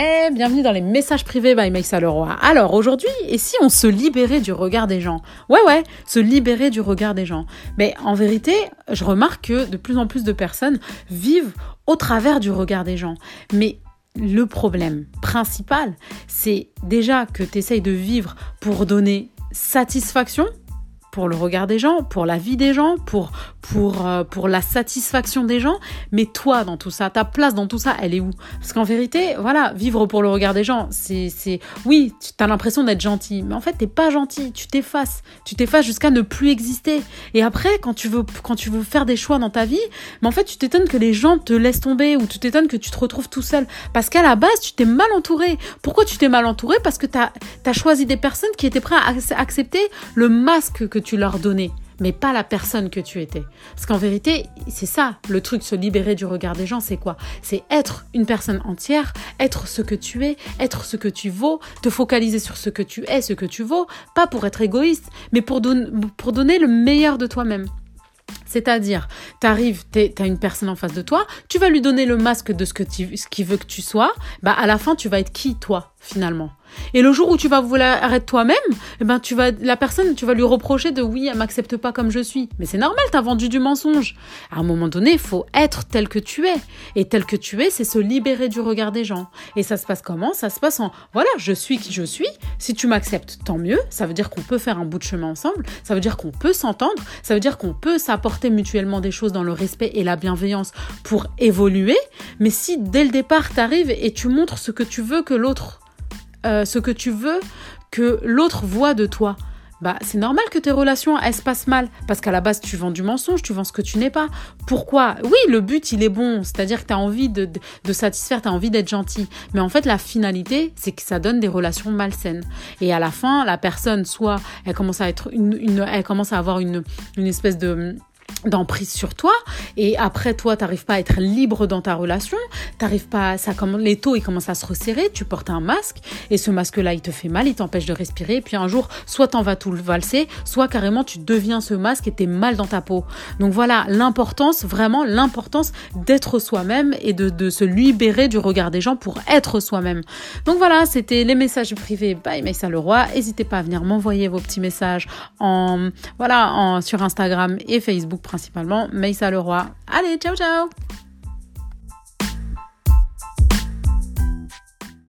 Eh, bienvenue dans les messages privés by Maïssa Leroy. Alors aujourd'hui, et si on se libérait du regard des gens? Ouais, ouais, se libérer du regard des gens. Mais en vérité, je remarque que de plus en plus de personnes vivent au travers du regard des gens. Mais le problème principal, c'est déjà que tu essayes de vivre pour donner satisfaction pour le regard des gens, pour la vie des gens, pour, pour, euh, pour la satisfaction des gens. Mais toi, dans tout ça, ta place dans tout ça, elle est où? Parce qu'en vérité, voilà, vivre pour le regard des gens, c'est. Oui, tu as l'impression d'être gentil, mais en fait, t'es pas gentil, tu t'effaces. Tu t'effaces jusqu'à ne plus exister. Et après, quand tu, veux, quand tu veux faire des choix dans ta vie, mais en fait, tu t'étonnes que les gens te laissent tomber ou tu t'étonnes que tu te retrouves tout seul. Parce qu'à la base, tu t'es mal entouré. Pourquoi tu t'es mal entouré? Parce que tu as, choisi des personnes qui étaient prêtes à accepter le masque que tu leur donnais, mais pas la personne que tu étais. Parce qu'en vérité, c'est ça, le truc, se libérer du regard des gens, c'est quoi? C'est être une personne entière, être ce que tu es, être ce que tu vaux, te focaliser sur ce que tu es, ce que tu vaux, pas pour être égoïste, mais pour, pour donner le meilleur de toi-même. C'est-à-dire, tu arrives, tu as une personne en face de toi, tu vas lui donner le masque de ce que tu, ce qu'il veut que tu sois, bah à la fin, tu vas être qui, toi, finalement et le jour où tu vas vouloir arrêter toi-même, eh ben tu vas la personne, tu vas lui reprocher de oui, elle m'accepte pas comme je suis. Mais c'est normal, tu as vendu du mensonge. À un moment donné, il faut être tel que tu es. Et tel que tu es, c'est se libérer du regard des gens. Et ça se passe comment? Ça se passe en voilà, je suis qui je suis. Si tu m'acceptes, tant mieux. Ça veut dire qu'on peut faire un bout de chemin ensemble. Ça veut dire qu'on peut s'entendre. Ça veut dire qu'on peut s'apporter mutuellement des choses dans le respect et la bienveillance pour évoluer. Mais si dès le départ, tu arrives et tu montres ce que tu veux que l'autre euh, ce que tu veux que l'autre voit de toi. Bah, c'est normal que tes relations elles se passent mal parce qu'à la base tu vends du mensonge, tu vends ce que tu n'es pas. Pourquoi? Oui, le but il est bon, c'est-à-dire que tu as envie de, de, satisfaire, tu as envie d'être gentil. Mais en fait, la finalité, c'est que ça donne des relations malsaines. Et à la fin, la personne, soit elle commence à être une, elle commence à avoir une, une espèce de d'emprise sur toi. Et après toi t'arrives pas à être libre dans ta relation. T'arrives pas ça comme les taux ils commencent à se resserrer. Tu portes un masque. Et ce masque là il te fait mal il t'empêche de respirer. Et puis un jour soit t'en vas tout le valser soit carrément tu deviens ce masque et t'es mal dans ta peau. Donc voilà l'importance vraiment l'importance d'être soi-même et de, de, se libérer du regard des gens pour être soi-même. Donc voilà c'était les messages privés by Maïssa Leroy. N'hésitez pas à venir m'envoyer vos petits messages en voilà en, sur Instagram et Facebook principalement. Maïssa Leroy. Allez, ciao ciao